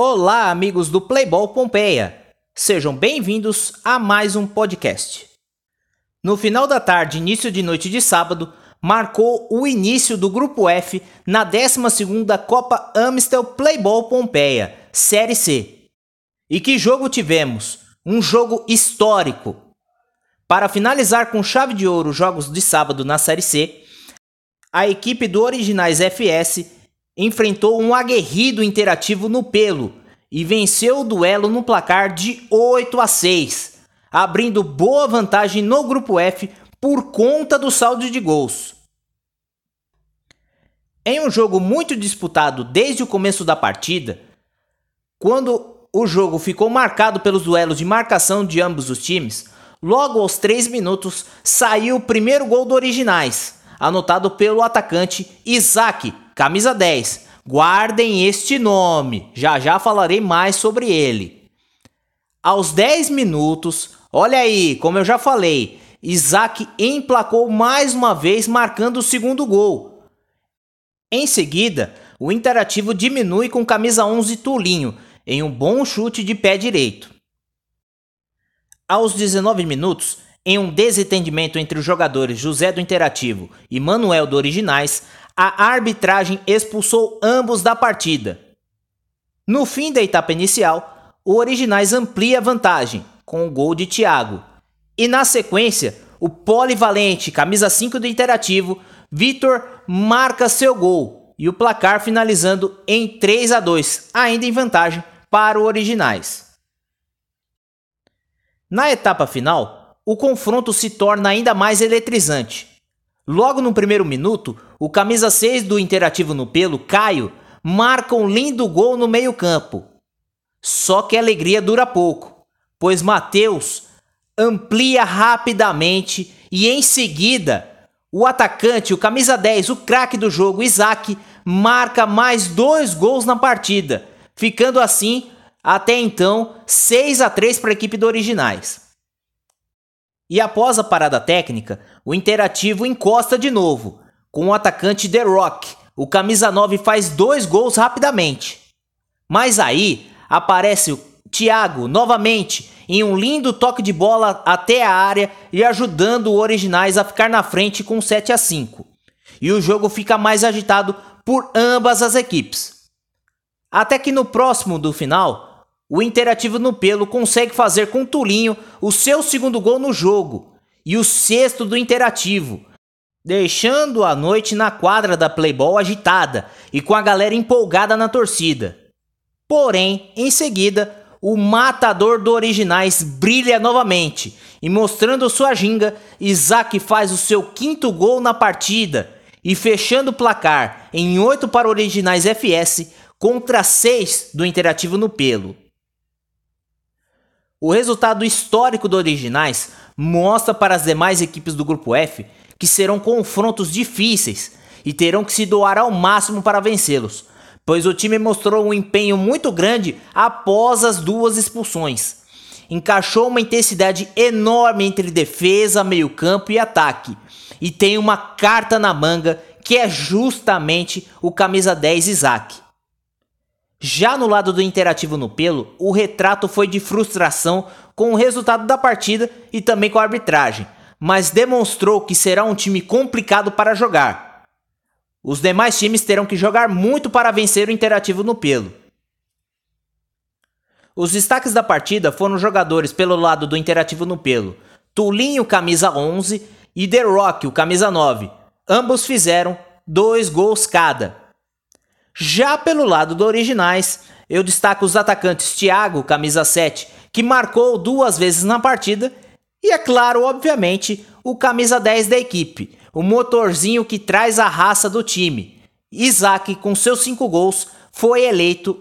Olá, amigos do Playball Pompeia! Sejam bem-vindos a mais um podcast. No final da tarde, início de noite de sábado, marcou o início do Grupo F na 12ª Copa Amstel Playball Pompeia, Série C. E que jogo tivemos? Um jogo histórico. Para finalizar com chave de ouro os jogos de sábado na Série C, a equipe do Originais FS enfrentou um aguerrido interativo no pelo e venceu o duelo no placar de 8 a 6, abrindo boa vantagem no grupo F por conta do saldo de gols. Em um jogo muito disputado desde o começo da partida, quando o jogo ficou marcado pelos duelos de marcação de ambos os times, logo aos 3 minutos saiu o primeiro gol do Originais, anotado pelo atacante Isaac, camisa 10. Guardem este nome, já já falarei mais sobre ele. Aos 10 minutos, olha aí, como eu já falei, Isaac emplacou mais uma vez, marcando o segundo gol. Em seguida, o Interativo diminui com camisa 11 Tulinho, em um bom chute de pé direito. Aos 19 minutos, em um desentendimento entre os jogadores José do Interativo e Manuel do Originais, a arbitragem expulsou ambos da partida. No fim da etapa inicial, o Originais amplia a vantagem com o gol de Thiago. E na sequência, o polivalente camisa 5 do Interativo, Vitor, marca seu gol e o placar finalizando em 3 a 2, ainda em vantagem para o Originais. Na etapa final, o confronto se torna ainda mais eletrizante. Logo no primeiro minuto, o camisa 6 do Interativo no Pelo, Caio, marca um lindo gol no meio-campo. Só que a alegria dura pouco, pois Matheus amplia rapidamente e em seguida o atacante, o camisa 10, o craque do jogo, Isaac, marca mais dois gols na partida, ficando assim até então 6 a 3 para a equipe do Originais. E após a parada técnica, o Interativo encosta de novo, com o atacante The Rock. O camisa 9 faz dois gols rapidamente. Mas aí aparece o Thiago novamente em um lindo toque de bola até a área e ajudando o Originais a ficar na frente com 7 a 5. E o jogo fica mais agitado por ambas as equipes. Até que no próximo do final, o Interativo no Pelo consegue fazer com Tulinho o seu segundo gol no jogo e o sexto do Interativo, deixando a noite na quadra da Playball agitada e com a galera empolgada na torcida. Porém, em seguida, o matador do Originais brilha novamente e mostrando sua ginga, Isaac faz o seu quinto gol na partida e fechando o placar em 8 para Originais FS contra 6 do Interativo no Pelo. O resultado histórico do Originais mostra para as demais equipes do Grupo F que serão confrontos difíceis e terão que se doar ao máximo para vencê-los, pois o time mostrou um empenho muito grande após as duas expulsões. Encaixou uma intensidade enorme entre defesa, meio-campo e ataque, e tem uma carta na manga que é justamente o camisa 10 Isaac. Já no lado do interativo no pelo, o retrato foi de frustração com o resultado da partida e também com a arbitragem, mas demonstrou que será um time complicado para jogar. Os demais times terão que jogar muito para vencer o interativo no pelo. Os destaques da partida foram jogadores pelo lado do interativo no pelo, Tulinho, camisa 11, e The Rock, o camisa 9. Ambos fizeram dois gols cada. Já pelo lado do Originais, eu destaco os atacantes Thiago, camisa 7, que marcou duas vezes na partida, e é claro, obviamente, o camisa 10 da equipe, o motorzinho que traz a raça do time. Isaac, com seus cinco gols, foi eleito